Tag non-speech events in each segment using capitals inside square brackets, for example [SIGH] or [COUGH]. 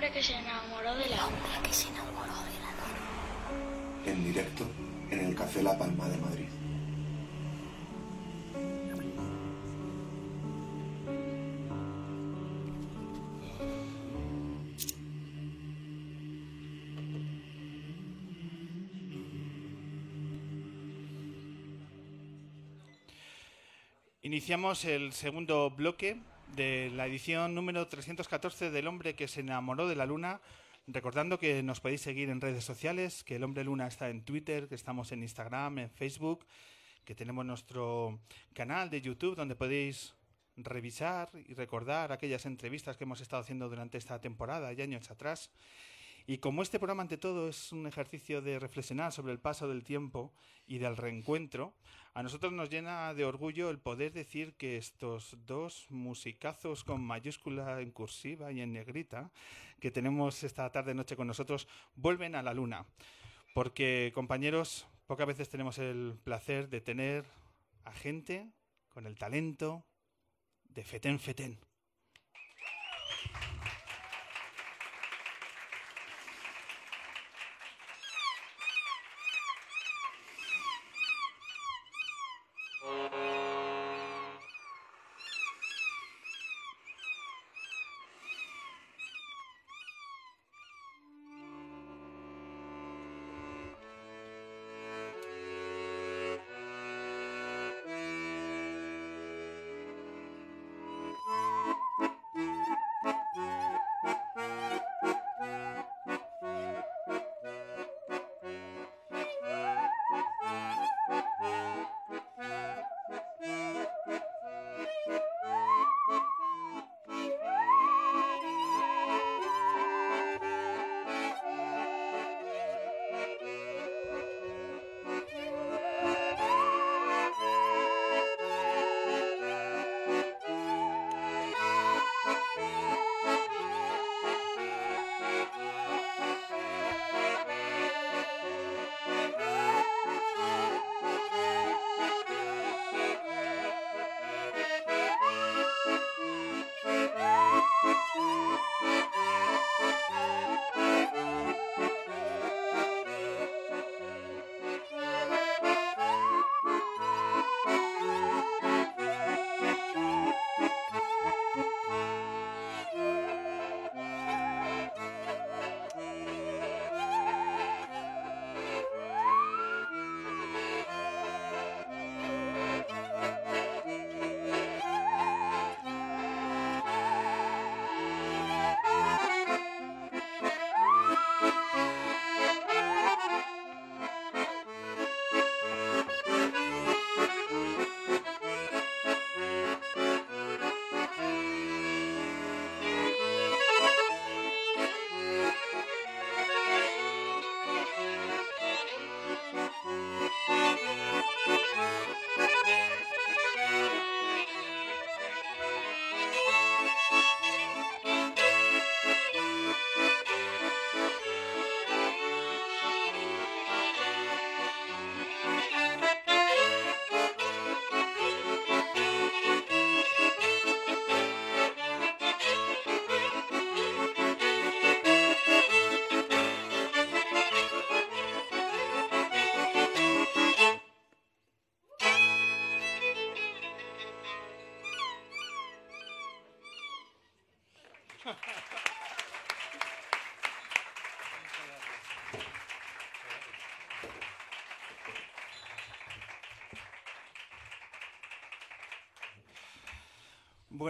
hombre que se enamoró de la luna. que se enamoró de la. En directo en el Café La Palma de Madrid. Iniciamos el segundo bloque de la edición número 314 del hombre que se enamoró de la luna. Recordando que nos podéis seguir en redes sociales, que el hombre luna está en Twitter, que estamos en Instagram, en Facebook, que tenemos nuestro canal de YouTube donde podéis revisar y recordar aquellas entrevistas que hemos estado haciendo durante esta temporada y años atrás. Y como este programa ante todo es un ejercicio de reflexionar sobre el paso del tiempo y del reencuentro, a nosotros nos llena de orgullo el poder decir que estos dos musicazos con mayúscula en cursiva y en negrita que tenemos esta tarde noche con nosotros vuelven a la luna. Porque compañeros, pocas veces tenemos el placer de tener a gente con el talento de Feten Feten.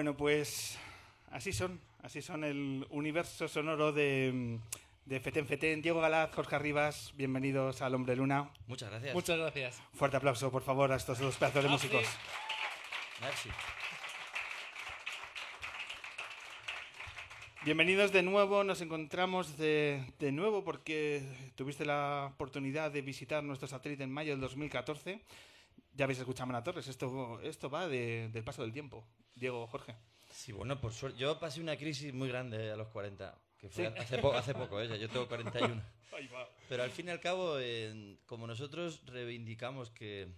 Bueno, pues así son, así son el universo sonoro de, de Feten Feten. Diego Galaz, Jorge Arribas, bienvenidos al Hombre Luna. Muchas gracias. Muchas gracias. Fuerte aplauso, por favor, a estos dos pedazos de Merci. músicos. Merci. Bienvenidos de nuevo, nos encontramos de, de nuevo porque tuviste la oportunidad de visitar nuestro satélite en mayo del 2014. Ya habéis escuchado a Mana Torres, esto, esto va de- del paso del tiempo. Diego, Jorge. Sí, bueno, por suerte. Yo pasé una crisis muy grande a los 40, que fue Sí. hace, po- hace poco, ¿eh? yo tengo 41. [LAUGHS] Pero al fin y al cabo, eh, como nosotros reivindicamos que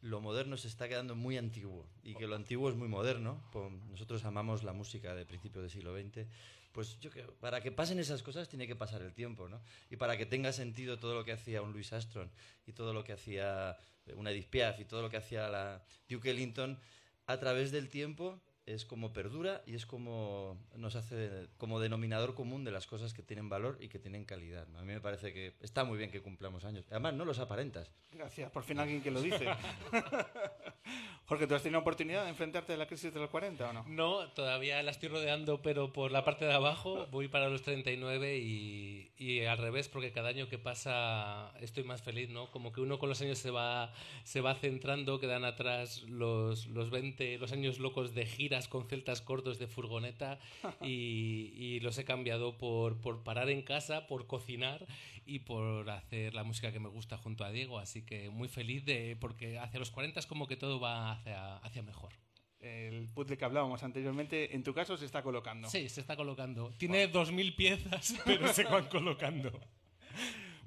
lo moderno se está quedando muy antiguo y que lo antiguo es muy moderno. Pues nosotros amamos la música de principios del siglo XX. Pues yo creo, para que pasen esas cosas tiene que pasar el tiempo, ¿no? Y para que tenga sentido todo lo que hacía un Louis Armstrong y todo lo que hacía una Edith Piaf y todo lo que hacía la Duke Ellington, a través del tiempo es como perdura y es como nos hace como denominador común de las cosas que tienen valor y que tienen calidad. ¿no? A mí me parece que está muy bien que cumplamos años. Además, no los aparentas. Gracias, por fin alguien que lo dice. [LAUGHS] Jorge, ¿tú has tenido oportunidad de enfrentarte a la crisis de los 40 o no? No, todavía la estoy rodeando, pero por la parte de abajo voy para los 39 y, y al revés, porque cada año que pasa estoy más feliz, ¿no? Como que uno con los años se va, se va centrando, quedan atrás los, los 20, los años locos de giras con celtas cortos de furgoneta [LAUGHS] y, y los he cambiado por, por parar en casa, por cocinar y por hacer la música que me gusta junto a Diego, así que muy feliz de porque hacia los 40 es como que todo va hacia, hacia mejor. El puzzle que hablábamos anteriormente, en tu caso se está colocando. Sí, se está colocando. Tiene 2.000 piezas, [LAUGHS] pero se van colocando.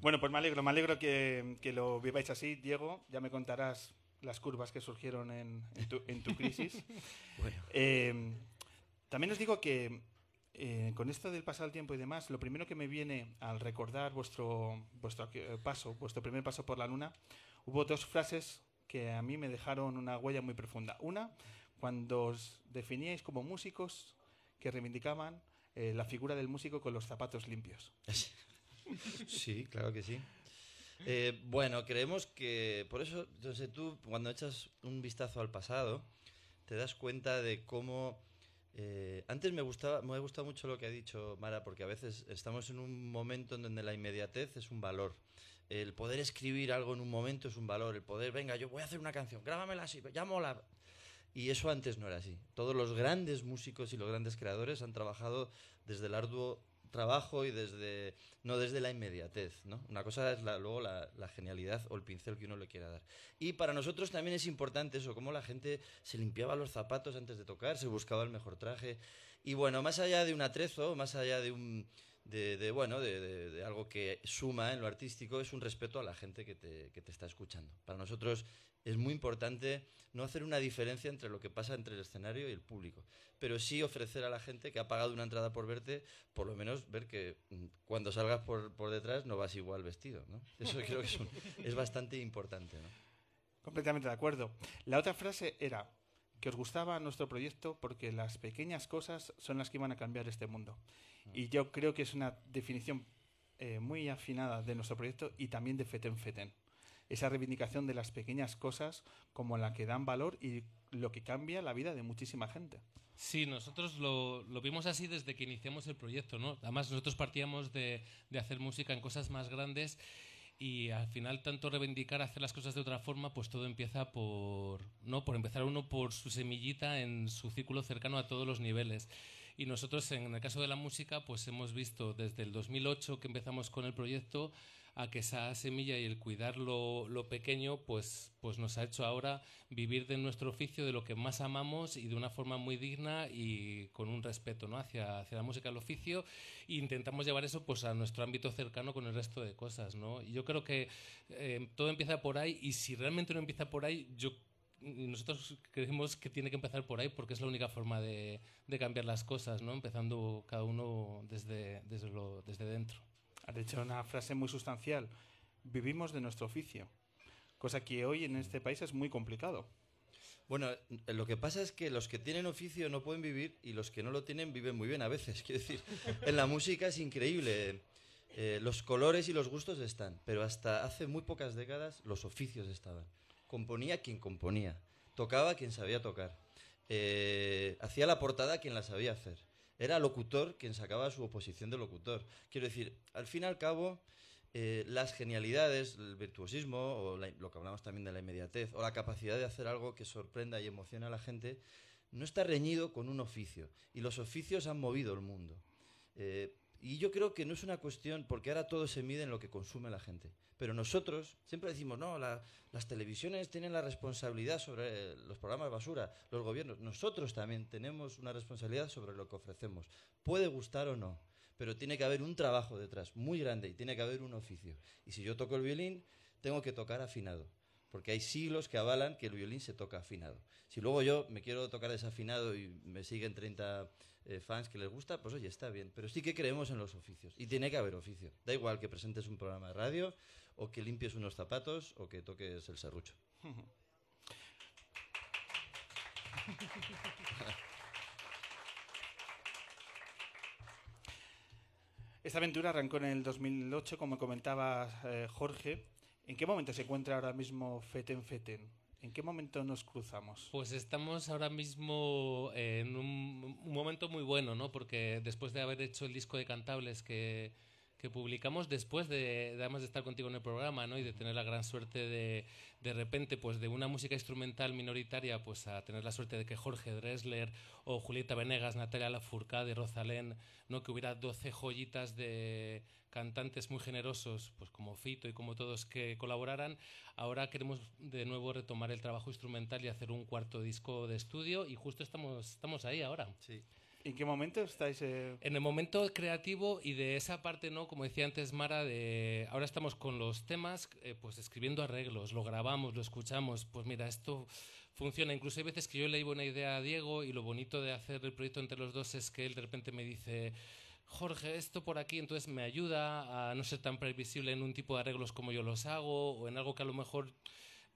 Bueno, pues me alegro, me alegro que, que lo viváis así. Diego, ya me contarás las curvas que surgieron en, en, tu, en tu, [LAUGHS] crisis. Bueno. Eh, también os digo que eh, con esto del pasar el tiempo y demás, lo primero que me viene al recordar vuestro, vuestro eh, paso, vuestro primer paso por la luna, hubo dos frases que a mí me dejaron una huella muy profunda. Una, cuando os definíais como músicos que reivindicaban eh, la figura del músico con los zapatos limpios. [LAUGHS] Sí, claro que sí. Eh, bueno, creemos que, por eso, sé, tú cuando echas un vistazo al pasado, te das cuenta de cómo... Eh, antes me gustaba, me ha gustado mucho lo que ha dicho Mara, porque a veces estamos en un momento en donde la inmediatez es un valor. El poder escribir algo en un momento es un valor. El poder, venga, yo voy a hacer una canción, grábamela así, ya mola. Y eso antes no era así. Todos los grandes músicos y los grandes creadores han trabajado desde el arduo trabajo y desde no desde la inmediatez no una cosa es la, luego la, la, genialidad o el pincel que uno le quiera dar. Y para nosotros también es importante eso cómo la gente se limpiaba los zapatos antes de tocar se buscaba el mejor traje. Y bueno más allá de un atrezo más allá de un de, de bueno de, de, de, algo que suma en lo artístico es un respeto a la gente que te, que te está escuchando. Para nosotros es muy importante no hacer una diferencia entre lo que pasa entre el escenario y el público, pero sí ofrecer a la gente que ha pagado una entrada por verte, por lo menos ver que mm, cuando salgas por, por detrás no vas igual vestido. ¿no? Eso creo que es, un, es bastante importante. ¿no? Completamente de acuerdo. La otra frase era que os gustaba nuestro proyecto porque las pequeñas cosas son las que iban a cambiar este mundo. Y yo creo que es una definición eh, muy afinada de nuestro proyecto y también de Feten Feten esa reivindicación de las pequeñas cosas como la que dan valor y lo que cambia la vida de muchísima gente. Sí, nosotros lo, vimos así desde que iniciamos el proyecto, ¿no? Además, nosotros partíamos de, de hacer música en cosas más grandes y al final tanto reivindicar hacer las cosas de otra forma pues todo empieza por no por empezar uno por su semillita en su círculo cercano a todos los niveles y nosotros en el caso de la música pues hemos visto desde el 2008 que empezamos con el proyecto a que esa semilla y el cuidar lo, pequeño pues, pues nos ha hecho ahora vivir de nuestro oficio, de lo que más amamos y de una forma muy digna y con un respeto ¿no? hacia, hacia la música, el oficio e intentamos llevar eso pues a nuestro ámbito cercano con el resto de cosas. ¿no? Y yo creo que eh, todo empieza por ahí y si realmente no empieza por ahí, yo nosotros creemos que tiene que empezar por ahí porque es la única forma de, de cambiar las cosas, ¿no? empezando cada uno desde, desde, desde dentro. Has dicho una frase muy sustancial. Vivimos de nuestro oficio, cosa que hoy en este país es muy complicado. Bueno, lo que pasa es que los que tienen oficio no pueden vivir y los que no lo tienen viven muy bien a veces. [LAUGHS] Quiero decir, en la música es increíble. Eh, los colores y los gustos están, pero hasta hace muy pocas décadas los oficios estaban. Componía quien componía, tocaba quien sabía tocar, eh, hacía la portada quien la sabía hacer era locutor quien sacaba su oposición de locutor. Quiero decir, al fin y al cabo, eh, las genialidades, el virtuosismo, o lo que hablamos también de la inmediatez, o la capacidad de hacer algo que sorprenda y emocione a la gente, no está reñido con un oficio. Y los oficios han movido el mundo. Eh, y yo creo que no es una cuestión, porque ahora todo se mide en lo que consume la gente. Pero nosotros siempre decimos, no, la, las televisiones tienen la responsabilidad sobre los programas basura, los gobiernos. Nosotros también tenemos una responsabilidad sobre lo que ofrecemos. Puede gustar o no, pero tiene que haber un trabajo detrás muy grande y tiene que haber un oficio. Y si yo toco el violín, tengo que tocar afinado. Porque hay siglos que avalan que el violín se toca afinado. Si luego yo me quiero tocar desafinado y me siguen 30 eh, fans que les gusta, pues oye, está bien. Pero sí que creemos en los oficios. Y tiene que haber oficio. Da igual que presentes un programa de radio, o que limpies unos zapatos, o que toques el serrucho. [LAUGHS] Esta aventura arrancó en el 2008, como comentaba eh, Jorge. ¿En qué momento se encuentra ahora mismo Feten Feten? ¿En qué momento nos cruzamos? Pues estamos ahora mismo en un, un momento muy bueno, ¿no? Porque después de haber hecho el disco de Cantables que, que publicamos después de, de, además de estar contigo en el programa, ¿no? Y de tener la gran suerte de, de repente, pues de una música instrumental minoritaria, pues a tener la suerte de que Jorge Dressler o Julieta Venegas, Natalia Lafourcade, Rosalén, ¿no? Que hubiera 12 joyitas de cantantes muy generosos, pues como Fito y como todos que colaboraran. Ahora queremos de nuevo retomar el trabajo instrumental y hacer un cuarto disco de estudio y justo estamos, estamos ahí ahora. Sí. ¿En qué momento estáis? Eh... En el momento creativo y de esa parte, ¿no? Como decía antes Mara, ahora estamos con los temas, eh, pues escribiendo arreglos, lo grabamos, lo escuchamos, pues mira, esto funciona. Incluso hay veces que yo le digo una idea a Diego y lo bonito de hacer el proyecto entre los dos es que él de repente me dice, Jorge, esto por aquí, entonces me ayuda a no ser tan previsible en un tipo de arreglos como yo los hago o en algo que a lo mejor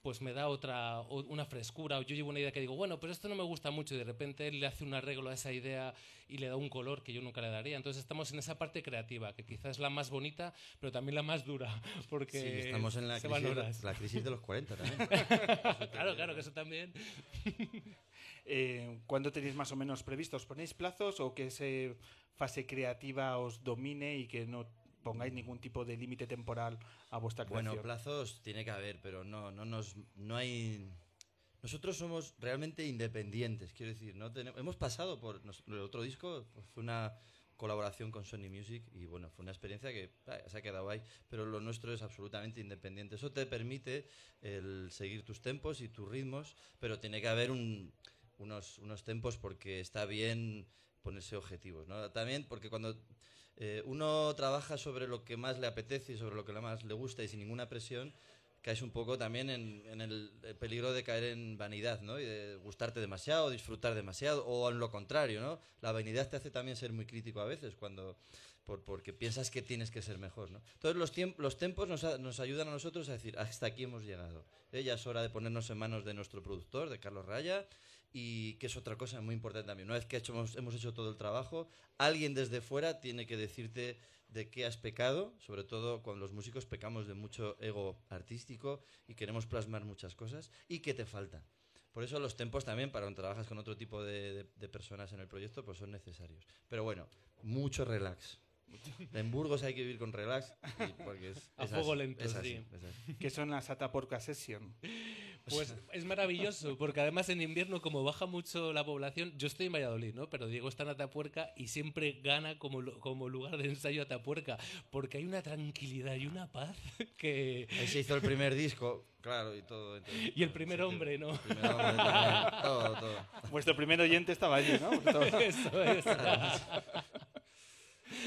pues me da otra una frescura o yo llevo una idea que digo bueno pero esto no me gusta mucho y de repente él le hace un arreglo a esa idea y le da un color que yo nunca le daría. Entonces estamos en esa parte creativa que quizás es la más bonita pero también la más dura [LAUGHS] porque sí, estamos en la crisis, la crisis de los 40 también. [LAUGHS] Claro claro que eso también. [LAUGHS] Eh, ¿cuándo tenéis más o menos previstos? ¿ponéis plazos o que esa fase creativa os domine y que no pongáis ningún tipo de límite temporal a vuestra creación. Bueno, plazos tiene que haber, pero no, no, nos, no hay... Nosotros somos realmente independientes, quiero decir, no tenemos, hemos pasado por el otro disco, fue una colaboración con Sony Music y bueno, fue una experiencia que ah, se ha quedado ahí, pero lo nuestro es absolutamente independiente. Eso te permite el seguir tus tempos y tus ritmos, pero tiene que haber un, unos, unos tempos porque está bien ponerse objetivos, ¿no? También porque cuando eh, uno trabaja sobre lo que más le apetece y sobre lo que más le gusta y sin ninguna presión, caes un poco también en, el, el peligro de caer en vanidad, ¿no? Y de gustarte demasiado, disfrutar demasiado, o en lo contrario, ¿no? La vanidad te hace también ser muy crítico a veces cuando por, porque piensas que tienes que ser mejor, ¿no? Entonces los, tiemp los tempos nos, a, nos, ayudan a nosotros a decir, hasta aquí hemos llegado. ¿eh? Ya es hora de ponernos en manos de nuestro productor, de Carlos Raya, y que es otra cosa muy importante también. Una vez que hecho, hemos, hemos hecho todo el trabajo, alguien desde fuera tiene que decirte de qué has pecado, sobre todo cuando los músicos pecamos de mucho ego artístico y queremos plasmar muchas cosas, y qué te falta. Por eso los tempos también, para cuando trabajas con otro tipo de, de, de personas en el proyecto, pues son necesarios. Pero bueno, mucho relax. En Burgos hay que vivir con relax. Porque es, [LAUGHS] a es fuego así, lento, es así, sí. es así. ¿Qué son las Ataporca Session? [LAUGHS] Pues es maravilloso, porque además en invierno, como baja mucho la población, yo estoy en Valladolid, ¿no? Pero Diego está en Atapuerca y siempre gana como, como lugar de ensayo Atapuerca, porque hay una tranquilidad y una paz [LAUGHS] que... Ahí se hizo el primer disco, claro, y todo. Entonces, [LAUGHS] y el primer hombre, ¿no? El primer hombre todo, todo. Vuestro primer oyente estaba allí, ¿no? [LAUGHS] Todo. Eso es.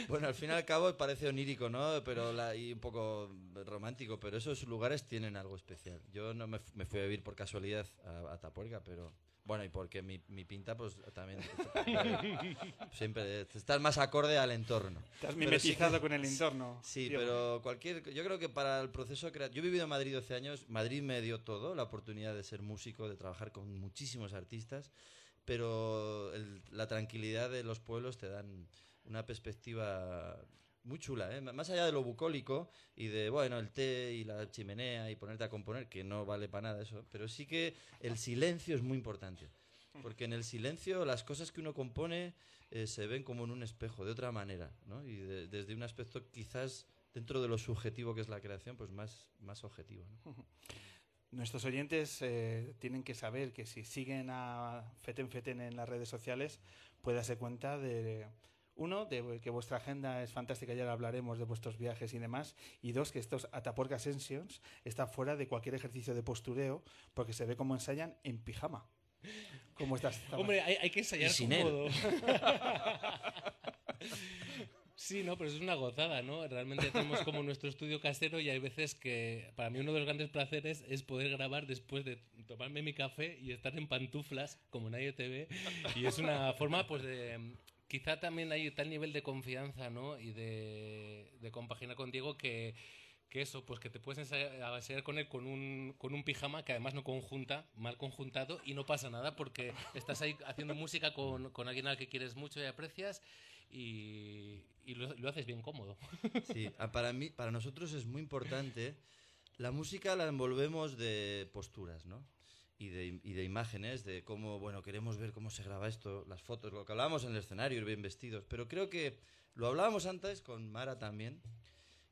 Bueno, al fin y al cabo parece onírico, ¿no? Pero la, y un poco romántico, pero esos lugares tienen algo especial. Yo no me, me fui a vivir por casualidad a, a Tapuerca, pero bueno, y porque mi, mi pinta, pues también [LAUGHS] siempre estás más acorde al entorno. Te has mimetizado sí con el entorno. Sí, tío. pero cualquier. Yo creo que para el proceso creativo. Yo he vivido en Madrid 12 años. Madrid me dio todo, la oportunidad de ser músico, de trabajar con muchísimos artistas, pero el, la tranquilidad de los pueblos te dan una perspectiva muy chula, ¿eh? más allá de lo bucólico y de, bueno, el té y la chimenea y ponerte a componer, que no vale para nada eso, pero sí que el silencio es muy importante, porque en el silencio las cosas que uno compone eh, se ven como en un espejo, de otra manera, y de, desde un aspecto quizás dentro de lo subjetivo que es la creación, pues más, más objetivo. [LAUGHS] Nuestros oyentes eh, tienen que saber que si siguen a Feten Feten en las redes sociales, puede darse cuenta de uno, de que vuestra agenda es fantástica, ya hablaremos de vuestros viajes y demás. Y dos, que estos Ataporca Sessions están fuera de cualquier ejercicio de postureo porque se ve como ensayan en pijama. ¿Cómo estás? Hombre, hay, hay, que ensayar sin cómodo. [LAUGHS] Sí, no, pero es una gozada, ¿no? Realmente tenemos como nuestro estudio casero y hay veces que para mí uno de los grandes placeres es poder grabar después de tomarme mi café y estar en pantuflas como nadie te ve y es una forma pues de quizá también hay tal nivel de confianza, ¿no? Y de, de compaginar con Diego que eso, pues que te puedes ensayar con él con un, pijama que además no conjunta, mal conjuntado, y no pasa nada porque estás ahí haciendo música con, con alguien al que quieres mucho y aprecias y, lo, lo haces bien cómodo. Sí, para mí, para nosotros es muy importante. La música la envolvemos de posturas, ¿no? Y de, y de imágenes, de cómo, bueno, queremos ver cómo se graba esto, las fotos, lo que hablábamos en el escenario, ir bien vestidos. Pero creo que lo hablábamos antes con Mara también,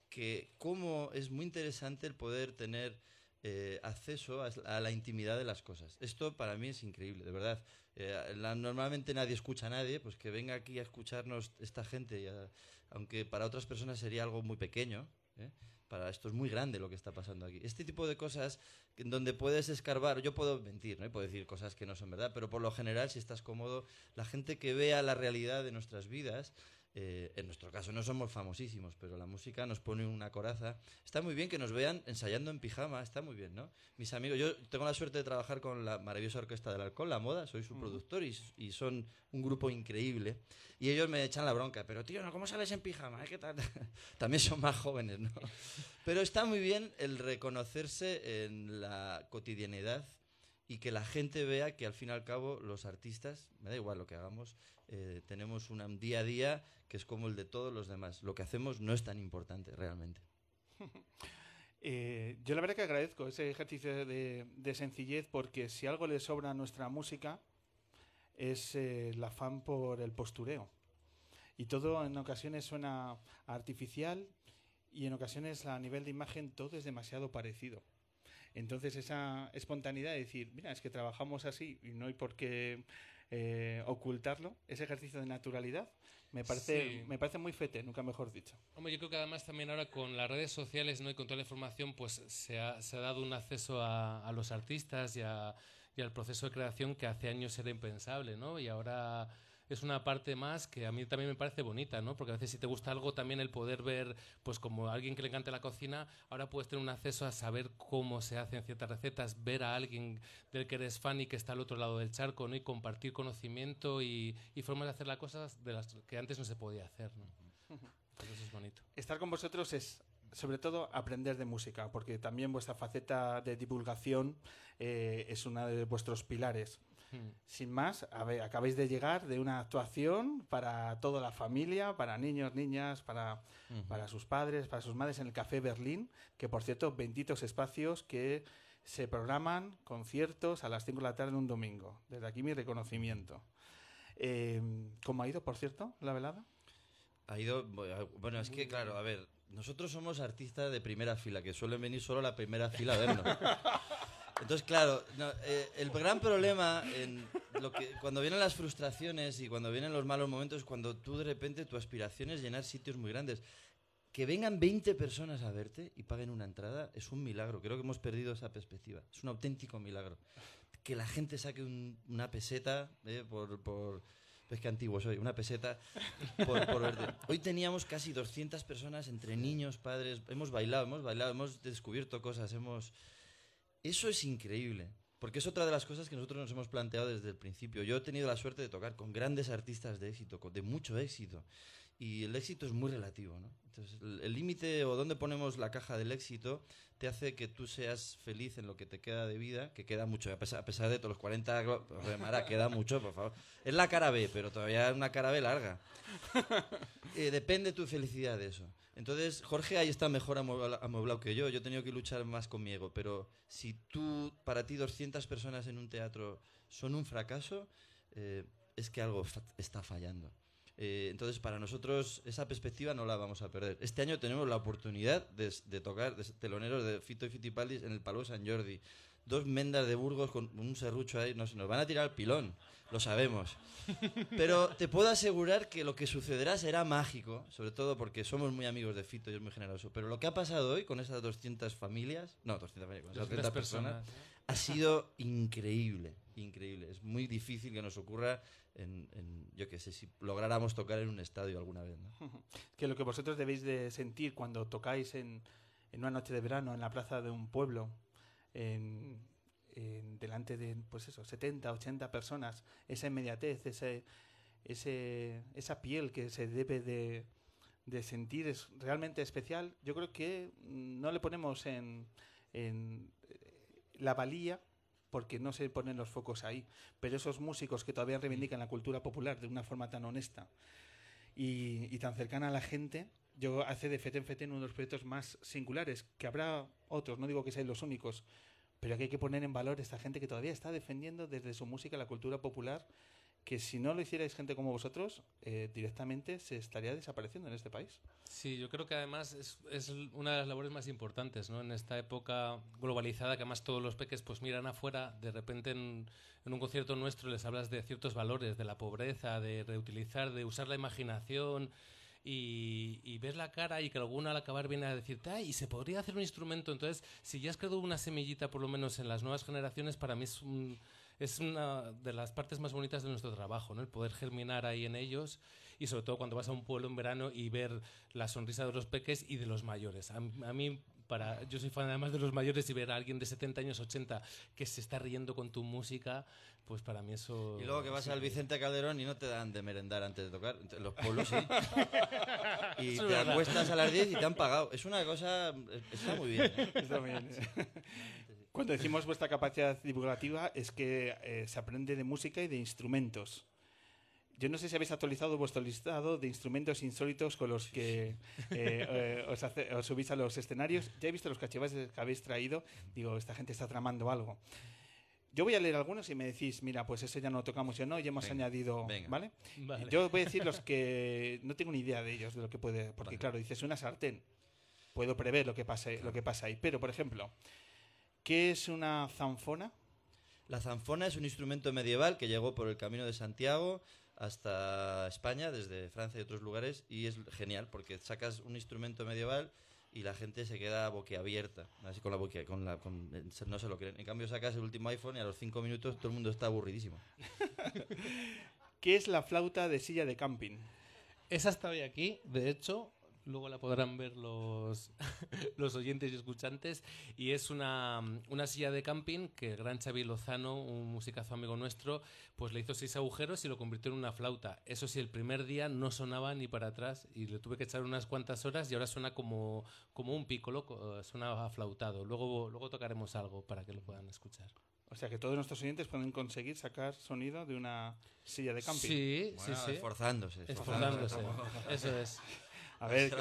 que cómo es muy interesante el poder tener eh, acceso a, a la intimidad de las cosas. Esto para mí es increíble, de verdad. Eh, la- normalmente nadie escucha a nadie, pues que venga aquí a escucharnos esta gente, a- aunque para otras personas sería algo muy pequeño, ¿eh? Para esto es muy grande lo que está pasando aquí. Este tipo de cosas donde puedes escarbar, yo puedo mentir, ¿no? Puedo decir cosas que no son verdad, pero por lo general, si estás cómodo, la gente que vea la realidad de nuestras vidas, eh, en nuestro caso no somos famosísimos, pero la música nos pone una coraza. Está muy bien que nos vean ensayando en pijama, está muy bien, ¿no? Mis amigos, yo tengo la suerte de trabajar con la maravillosa Orquesta del Alcohol, La Moda, soy su productor y, y son un grupo increíble. Y ellos me echan la bronca, pero tío, ¿no? ¿cómo sales en pijama? eh? ¿Qué tal? [LAUGHS] También son más jóvenes, ¿no? [LAUGHS] Pero está muy bien el reconocerse en la cotidianidad y que la gente vea que al fin y al cabo los artistas, me da igual lo que hagamos, eh, tenemos un día a día que es como el de todos los demás. Lo que hacemos no es tan importante realmente. [LAUGHS] Eh, yo la verdad que agradezco ese ejercicio de, de sencillez porque si algo le sobra a nuestra música es eh, el afán por el postureo. Y todo en ocasiones suena artificial y en ocasiones a nivel de imagen todo es demasiado parecido. Entonces esa espontaneidad de decir, mira, es que trabajamos así y no hay por qué eh, ocultarlo, ese ejercicio de naturalidad, me parece, Sí. me parece muy fete, nunca mejor dicho. Hombre, yo creo que además también ahora con las redes sociales ¿no? y con toda la información, pues se ha, se ha dado un acceso a, a los artistas y, a- y al proceso de creación que hace años era impensable, ¿no? Y ahora es una parte más que a mí también me parece bonita, ¿no? Porque a veces si te gusta algo también el poder ver, pues como a alguien que le encanta la cocina, ahora puedes tener un acceso a saber cómo se hacen ciertas recetas, ver a alguien del que eres fan y que está al otro lado del charco, ¿no? Y compartir conocimiento y, y formas de hacer las cosas de las que antes no se podía hacer, ¿no? Pues eso es bonito. Estar con vosotros es, sobre todo, aprender de música, porque también vuestra faceta de divulgación eh, es uno de vuestros pilares. Hmm. Sin más, a ver, acabáis de llegar de una actuación para toda la familia, para niños, niñas, para, para sus padres, para sus madres en el Café Berlín, que por cierto, benditos espacios que se programan conciertos a las 5 de la tarde un domingo. Desde aquí mi reconocimiento. Eh, ¿Cómo ha ido, por cierto, la velada? Ha ido, bueno, es que claro, a ver, nosotros somos artistas de primera fila, que suelen venir solo a la primera fila a vernos. [LAUGHS] Entonces, claro, no, eh, el gran problema en lo que, cuando vienen las frustraciones y cuando vienen los malos momentos es cuando tú de repente tu aspiración es llenar sitios muy grandes. Que vengan 20 personas a verte y paguen una entrada es un milagro. Creo que hemos perdido esa perspectiva. Es un auténtico milagro. Que la gente saque un- una peseta eh, por, por... Es que antiguo soy, una peseta por, por verte. Hoy teníamos casi 200 personas entre niños, padres. Hemos bailado, hemos bailado, hemos descubierto cosas, hemos... Eso es increíble, porque es otra de las cosas que nosotros nos hemos planteado desde el principio. Yo he tenido la suerte de tocar con grandes artistas de éxito, de mucho éxito, y el éxito es muy relativo, ¿no? Entonces, el límite o dónde ponemos la caja del éxito te hace que tú seas feliz en lo que te queda de vida, que queda mucho, a pesar, a pesar de todos los 40, glo- joder, Mara, queda mucho, por favor. Es la cara B, pero todavía es una cara B larga. [LAUGHS] Eh, depende tu felicidad de eso. Entonces, Jorge ahí está mejor amuebla- amueblado que yo. Yo he tenido que luchar más con mi ego. Pero si tú, para ti, 200 personas en un teatro son un fracaso, eh, es que algo fa- está fallando. Eh, entonces, para nosotros, esa perspectiva no la vamos a perder. Este año tenemos la oportunidad de, de tocar de teloneros de Fito y Fitipaldis en el Palau San Jordi. Dos mendas de Burgos con un serrucho ahí. Nos, nos van a tirar al pilón, lo sabemos. Pero te puedo asegurar que lo que sucederá será mágico, sobre todo porque somos muy amigos de Fito y es muy generoso. Pero lo que ha pasado hoy con esas 200 familias, no, 200 familias, con esas 200 200 personas, personas. ¿eh? ha sido increíble. Increíble. Es muy difícil que nos ocurra en, yo qué sé, si lográramos tocar en un estadio alguna vez. [LAUGHS] Que lo que vosotros debéis de sentir cuando tocáis en, en una noche de verano en la plaza de un pueblo, delante de, pues eso, 70, 80 personas, esa inmediatez, ese, ese, esa piel que se debe de, de sentir es realmente especial. Yo creo que no le ponemos en, en la valía porque no se ponen los focos ahí. Pero esos músicos que todavía reivindican la cultura popular de una forma tan honesta y, tan cercana a la gente, yo hace de Fete en Fete uno de los proyectos más singulares, que habrá otros, no digo que sean los únicos, pero que hay que poner en valor esta gente que todavía está defendiendo desde su música la cultura popular, que si no lo hicierais gente como vosotros, eh, directamente se estaría desapareciendo en este país. Sí, yo creo que además es, es una de las labores más importantes, ¿no? En esta época globalizada, que además todos los peques pues miran afuera, de repente en, en un concierto nuestro les hablas de ciertos valores, de la pobreza, de reutilizar, de usar la imaginación, y, y, ves la cara y que alguna al acabar viene a decirte, ay, y se podría hacer un instrumento. Entonces, si ya has creado una semillita, por lo menos en las nuevas generaciones, para mí es, un, es una de las partes más bonitas de nuestro trabajo, ¿no? El poder germinar ahí en ellos y sobre todo cuando vas a un pueblo en verano y ver la sonrisa de los peques y de los mayores. A, a mí para, yo soy fan además de los mayores y ver a alguien de 70 años, 80 que se está riendo con tu música, pues para mí eso... Y luego que vas sí. al Vicente Calderón y no te dan de merendar antes de tocar, en los pueblos sí. [LAUGHS] y te acuestas a las 10 y te han pagado. Es una cosa... Está muy bien. ¿eh? [LAUGHS] Está muy bien. [LAUGHS] Cuando decimos vuestra capacidad divulgativa es que eh, se aprende de música y de instrumentos. Yo no sé si habéis actualizado vuestro listado de instrumentos insólitos con los que eh, eh, [LAUGHS] os, hace, os, subís a los escenarios. Ya he visto los cachivaches que habéis traído. Digo, esta gente está tramando algo. Yo voy a leer algunos y me decís, mira, pues eso ya no lo tocamos yo, no, ya hemos Venga, añadido, venga. ¿vale? Vale. Yo voy a decir los [LAUGHS] que no tengo ni idea de ellos, de lo que puede, porque Vale. claro, dices una sartén, puedo prever lo que pasa, lo que pasa ahí. Pero, por ejemplo, ¿qué es una zanfona? La zanfona es un instrumento medieval que llegó por el camino de Santiago hasta España, desde Francia y otros lugares, y es genial porque sacas un instrumento medieval y la gente se queda boquiabierta, así con la boquia, con la, con- no se lo creen. En cambio sacas el último iPhone y a los cinco minutos todo el mundo está aburridísimo. [LAUGHS] ¿Qué es la flauta de silla de camping? Esa está hoy aquí, de hecho, luego la podrán ver los, [LAUGHS] los oyentes y escuchantes, y es una, una silla de camping que el gran Xavi Lozano, un musicazo amigo nuestro, pues le hizo seis agujeros y lo convirtió en una flauta. Eso sí, el primer día no sonaba ni para atrás y le tuve que echar unas cuantas horas y ahora suena como, como un pícolo, co- suena aflautado. Luego, luego tocaremos algo para que lo puedan escuchar. O sea que todos nuestros oyentes pueden conseguir sacar sonido de una silla de camping. Sí, Bueno, sí, sí. esforzándose. Esforzándose. Eso es. A ver, que,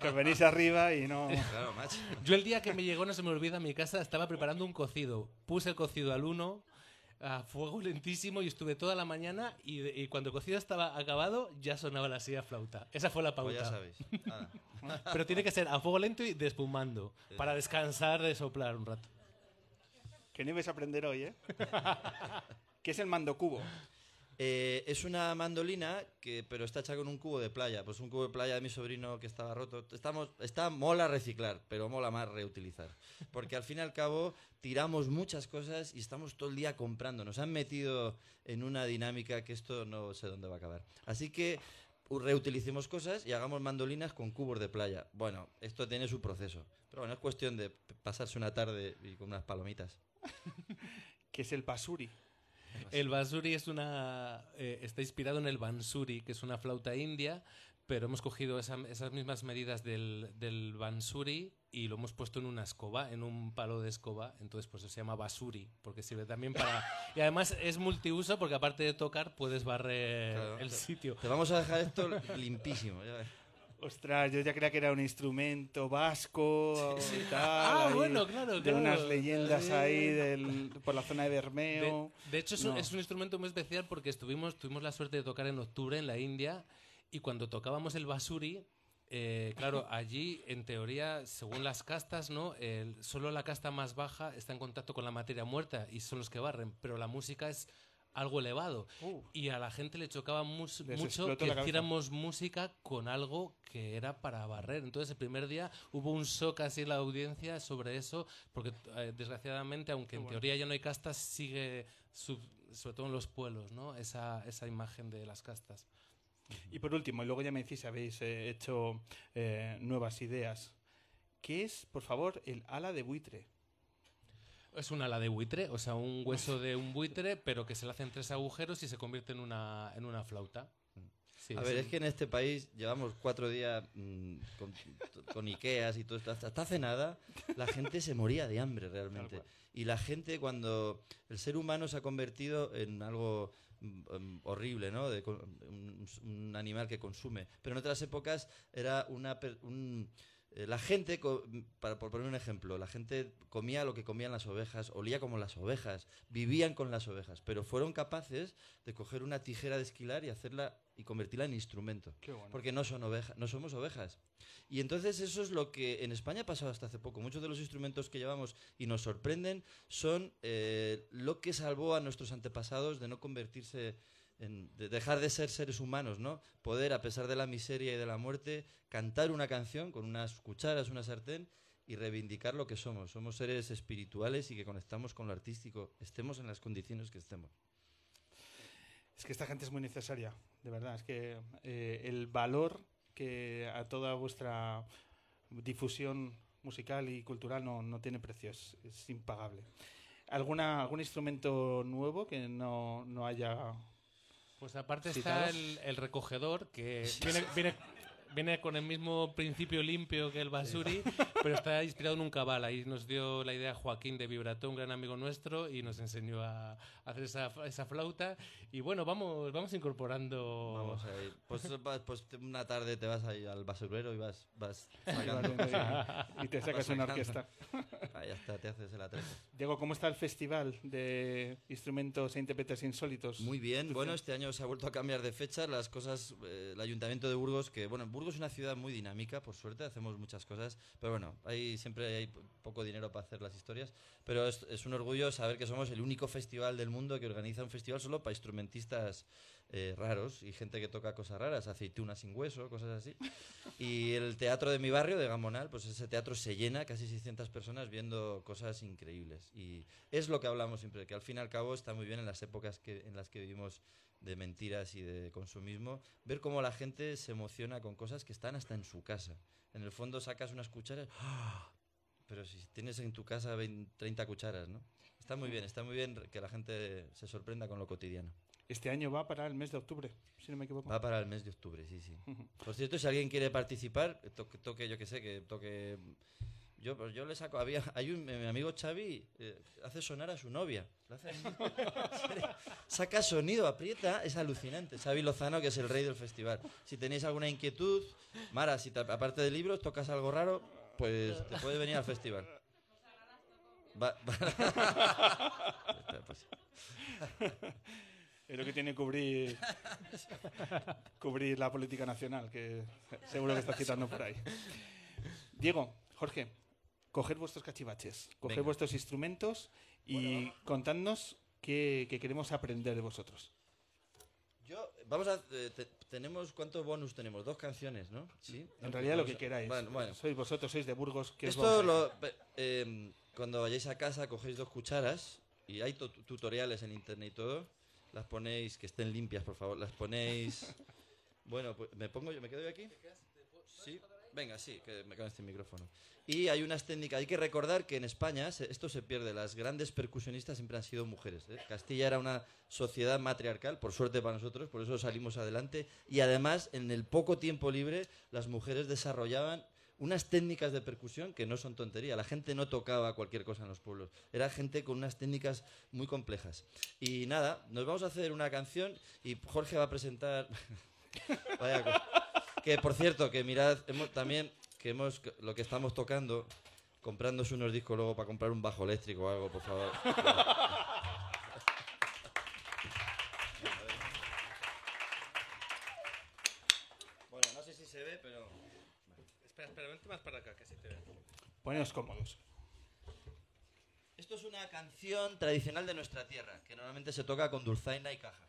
que os venís arriba y no... Claro, macho. Yo el día que me llegó, no se me olvida, a mi casa estaba preparando un cocido. Puse el cocido al uno a fuego lentísimo y estuve toda la mañana y, y cuando el cocido estaba acabado ya sonaba la silla flauta. Esa fue la Pues ya pauta. sabéis. Nada. Pero tiene que ser a fuego lento y despumando para descansar de soplar un rato. Que no ibais a aprender hoy, ¿eh? ¿Qué es el mando cubo? Eh, es una mandolina que pero está hecha con un cubo de playa. Pues un cubo de playa de mi sobrino que estaba roto. Estamos, está mola reciclar, pero mola más reutilizar. Porque al fin y al cabo tiramos muchas cosas y estamos todo el día comprando. Nos han metido en una dinámica que esto no sé dónde va a acabar. Así que reutilicemos cosas y hagamos mandolinas con cubos de playa. Bueno, esto tiene su proceso. Pero bueno, es cuestión de pasarse una tarde y con unas palomitas. [LAUGHS] ¿Qué es el pasuri? El basuri es una eh, está inspirado en el bansuri, que es una flauta india, pero hemos cogido esa- esas mismas medidas del, del bansuri y lo hemos puesto en una escoba, en un palo de escoba, entonces pues se llama basuri, porque sirve también para [LAUGHS] y además es multiuso porque aparte de tocar puedes barrer Claro. el sitio. Te vamos a dejar esto limpísimo. ya ves. Ostras, yo ya creía que era un instrumento vasco y tal. Ah, ahí, bueno, claro, De claro. unas leyendas Sí. ahí del, por la zona de Bermeo. De, de hecho, es, un, No. es un instrumento muy especial porque estuvimos, tuvimos la suerte de tocar en octubre en la India y cuando tocábamos el basuri, eh, claro, [LAUGHS] allí, en teoría, según las castas, ¿no? Solo la casta más baja está en contacto con la materia muerta y son los que barren, pero la música es algo elevado. Uh. Y a la gente le chocaba mucho que hiciéramos música con algo que era para barrer. Entonces, el primer día hubo un shock así en la audiencia sobre eso, porque eh, desgraciadamente, aunque en teoría ya no hay castas, sigue, sub- sobre todo en los pueblos, ¿no? esa, esa imagen de las castas. Y por último, y luego ya me decís si habéis eh, hecho eh, nuevas ideas. ¿Qué es, por favor, el ala de buitre? Es un ala de buitre, o sea, un hueso de un buitre, pero que se le hacen tres agujeros y se convierte en una, en una flauta. Sí, A ver, es que en este país llevamos cuatro días mm, con, con Ikeas y todo esto. Hasta, hasta hace nada, la gente se moría de hambre realmente. Y la gente, cuando el ser humano se ha convertido en algo mm, mm, horrible, ¿no? De un, un animal que consume. Pero en otras épocas era una. per- un- la gente, para, por poner un ejemplo, la gente comía lo que comían las ovejas, olía como las ovejas, vivían con las ovejas, pero fueron capaces de coger una tijera de esquilar y hacerla y convertirla en instrumento. Qué bueno. Porque no son ovejas, no somos ovejas. Y entonces eso es lo que en España ha pasado hasta hace poco. Muchos de los instrumentos que llevamos y nos sorprenden son eh, lo que salvó a nuestros antepasados de no convertirse dejar de ser seres humanos, ¿no? Poder, a pesar de la miseria y de la muerte, cantar una canción con unas cucharas, una sartén y reivindicar lo que somos. Somos seres espirituales y que conectamos con lo artístico, estemos en las condiciones que estemos. Es que esta gente es muy necesaria, de verdad. Es que eh, el valor que a toda vuestra difusión musical y cultural no, no tiene precio, es, es impagable. ¿Alguna, ¿Algún instrumento nuevo que no, no haya Pues aparte está el, el recogedor, que viene, viene, viene con el mismo principio limpio que el basuri, pero está inspirado en un cabal. Ahí nos dio la idea Joaquín de Vibrato, un gran amigo nuestro, y nos enseñó a hacer esa, esa flauta. Y bueno, vamos, vamos incorporando... Vamos a ir. Pues, [LAUGHS] pues una tarde te vas ahí al basurero y vas, vas sacando. y, y te sacas una orquesta? Ah, ya está, te haces el atrezo. Diego, ¿cómo está el festival de instrumentos e intérpretes insólitos? Muy bien, bueno, este año se ha vuelto a cambiar de fecha, las cosas, eh, el Ayuntamiento de Burgos, que bueno, Burgos es una ciudad muy dinámica, por suerte, hacemos muchas cosas, pero bueno, hay, siempre hay po- poco dinero para hacer las historias, pero es un orgullo saber que somos el único festival del mundo que organiza un festival solo para instrumentistas eh, raros y gente que toca cosas raras, aceitunas sin hueso, cosas así. Y el teatro de mi barrio, de Gamonal, pues ese teatro se llena, casi 600 personas viendo cosas increíbles. Y es lo que hablamos siempre, que al fin y al cabo está muy bien en las épocas que, en las que vivimos de mentiras y de consumismo, ver cómo la gente se emociona con cosas que están hasta en su casa. En el fondo sacas unas cucharas, ¡ah! pero si tienes en tu casa 20, 30 cucharas, ¿no? Está muy bien, está muy bien que la gente se sorprenda con lo cotidiano. Este año va para el mes de octubre, si no me equivoco. Va para el mes de octubre, sí, sí. Por cierto, si alguien quiere participar, toque, toque yo que sé, que toque... Yo, pues yo le saco, había, hay un, mi amigo Xavi eh, hace sonar a su novia. Hace. [LAUGHS] Saca sonido, aprieta, es alucinante. Xavi Lozano, que es el rey del festival. Si tenéis alguna inquietud, Mara, si te- aparte de libros tocas algo raro, pues te puedes venir al festival. Va- va- [LAUGHS] Pues, [LAUGHS] Es lo que tiene cubrir cubrir la política nacional, que seguro que está citando por ahí. Diego, Jorge, coged vuestros cachivaches, coged Venga. vuestros instrumentos y contadnos qué, qué queremos aprender de vosotros. Yo, vamos a. eh, te- tenemos, ¿cuántos bonus tenemos? Dos canciones, ¿no? Sí. En realidad lo que a- queráis. Bueno, bueno. Sois vosotros, sois de Burgos. ¿qué Esto lo, eh, cuando vayáis a casa cogéis dos cucharas y hay tu- tutoriales en internet y todo. Las ponéis, que estén limpias, por favor. Las ponéis. [LAUGHS] Bueno, pues me pongo yo, me quedo yo aquí. Sí. Venga, sí, que me cago en este micrófono. Y hay unas técnicas. Hay que recordar que en España se- esto se pierde. Las grandes percusionistas siempre han sido mujeres. ¿eh? Castilla era una sociedad matriarcal, por suerte para nosotros, por eso salimos adelante. Y además, en el poco tiempo libre, las mujeres desarrollaban unas técnicas de percusión que no son tontería. La gente no tocaba cualquier cosa en los pueblos. Era gente con unas técnicas muy complejas. Y nada, nos vamos a hacer una canción y Jorge va a presentar. [LAUGHS] Vaya que por cierto, que mirad, hemos, también que hemos lo que estamos tocando, comprándose unos discos luego para comprar un bajo eléctrico o algo, por favor. [LAUGHS] Bueno, no sé si se ve, pero Espera, espera, vente más para acá, que así te veo. Poneos cómodos. esto es una canción tradicional de nuestra tierra, que normalmente se toca con dulzaina y caja.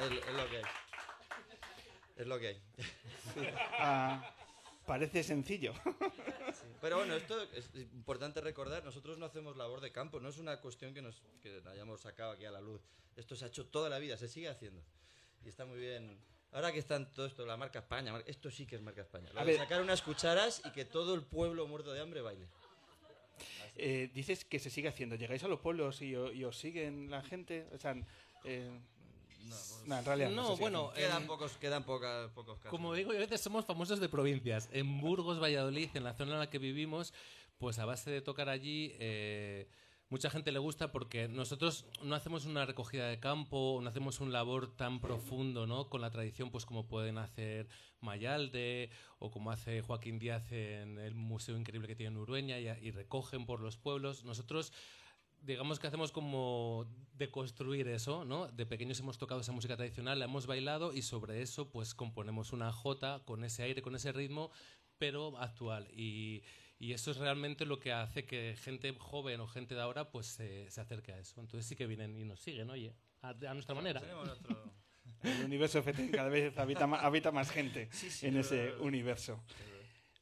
Es, es lo que hay. Es lo que hay. [LAUGHS] Ah, parece sencillo. Pero bueno, esto es importante recordar, nosotros no hacemos labor de campo, no es una cuestión que nos que hayamos sacado aquí a la luz. Esto se ha hecho toda la vida, se sigue haciendo. Y está muy bien. Ahora que están todo esto, la marca España, esto sí que es marca España. Lo A de ver. sacar unas cucharas y que todo el pueblo muerto de hambre baile. Eh, dices que se sigue haciendo. ¿Llegáis a los pueblos y os siguen la gente? O sea, eh, no, en realidad no, No, bueno. Quedan pocos, quedan poca- pocos casos. Como digo, yo a veces somos famosos de provincias. En Burgos, Valladolid, en la zona en la que vivimos, pues a base de tocar allí, eh, mucha gente le gusta porque nosotros no hacemos una recogida de campo, no hacemos un labor tan profundo, ¿no? Con la tradición, pues como pueden hacer Mayalde o como hace Joaquín Díaz en el museo increíble que tiene en Urueña y, y recogen por los pueblos. Nosotros digamos que hacemos como deconstruir eso, ¿no? De pequeños hemos tocado esa música tradicional, la hemos bailado y sobre eso pues componemos una jota con ese aire, con ese ritmo, pero actual. Y, y eso es realmente lo que hace que gente joven o gente de ahora pues se, se acerque a eso. Entonces sí que vienen y nos siguen, oye, a, a nuestra manera. Tenemos nuestro- [LAUGHS] El universo FT cada vez habita, ma- habita más gente sí, en es ese verdad. universo.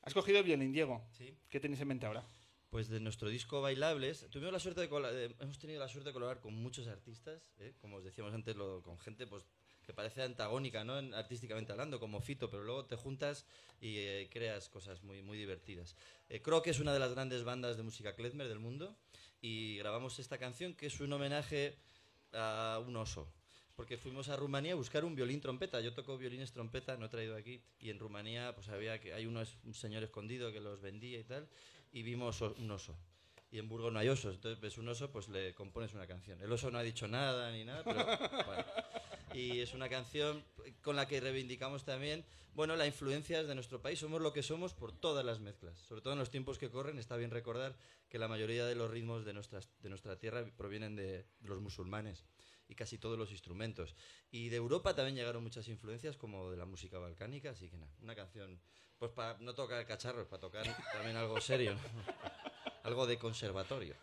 Has cogido el violín, Diego. Sí. ¿Qué tenéis en mente ahora? Pues de nuestro disco Bailables, tuvimos la suerte de, hemos tenido la suerte de colaborar con muchos artistas, ¿eh? como os decíamos antes, con gente pues que parece antagónica, ¿no? En- artísticamente hablando, como Fito, pero luego te juntas y eh, creas cosas muy, muy divertidas. Eh, creo que es una de las grandes bandas de música klezmer del mundo y grabamos esta canción que es un homenaje a un oso. Porque fuimos a Rumanía a buscar un violín trompeta. Yo toco violines trompeta, no he traído aquí. Y en Rumanía, pues había que hay uno, un señor escondido que los vendía y tal. Y vimos un oso. Y en Burgos no hay osos. Entonces ves un oso, pues le compones una canción. El oso no ha dicho nada ni nada, pero [LAUGHS] bueno. Y es una canción con la que reivindicamos también, bueno, las influencias de nuestro país. Somos lo que somos por todas las mezclas. Sobre todo en los tiempos que corren, está bien recordar que la mayoría de los ritmos de, nuestras, de nuestra tierra provienen de, de los musulmanes y casi todos los instrumentos. Y de Europa también llegaron muchas influencias, como de la música balcánica, así que nada, una canción, pues para no tocar cacharros, para tocar también algo serio, [LAUGHS] algo de conservatorio.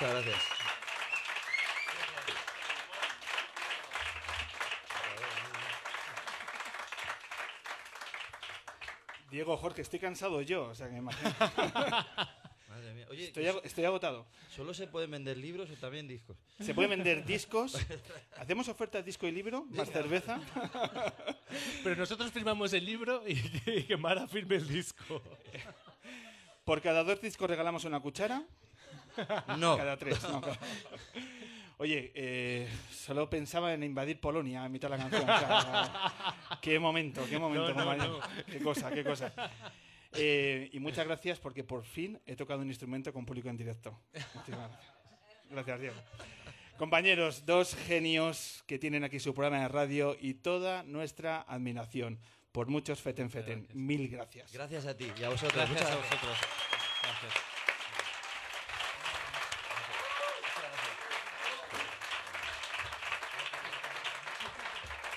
Muchas gracias. Diego, Jorge, estoy cansado yo, o sea que me imagino. [LAUGHS] Madre mía. Oye, Estoy, ag- estoy agotado. ¿solo se pueden vender libros o también discos? Se pueden vender [LAUGHS] discos. Hacemos ofertas disco y libro, más cerveza. [LAUGHS] Pero nosotros firmamos el libro y, y que Mara firme el disco. Por cada dos discos regalamos una cuchara. No. [LAUGHS] Cada tres. no, Oye, eh, solo pensaba en invadir Polonia a mitad de la canción. o sea, qué momento, qué momento, No, no. Qué cosa, qué cosa. Eh, y muchas gracias porque por fin he tocado un instrumento con público en directo. Gracias. Gracias, Diego. Compañeros, dos genios que tienen aquí su programa de radio y toda nuestra admiración. Por muchos feten feten. Mil gracias. Gracias a ti y a vosotros. Gracias Muchas a gracias. vosotros.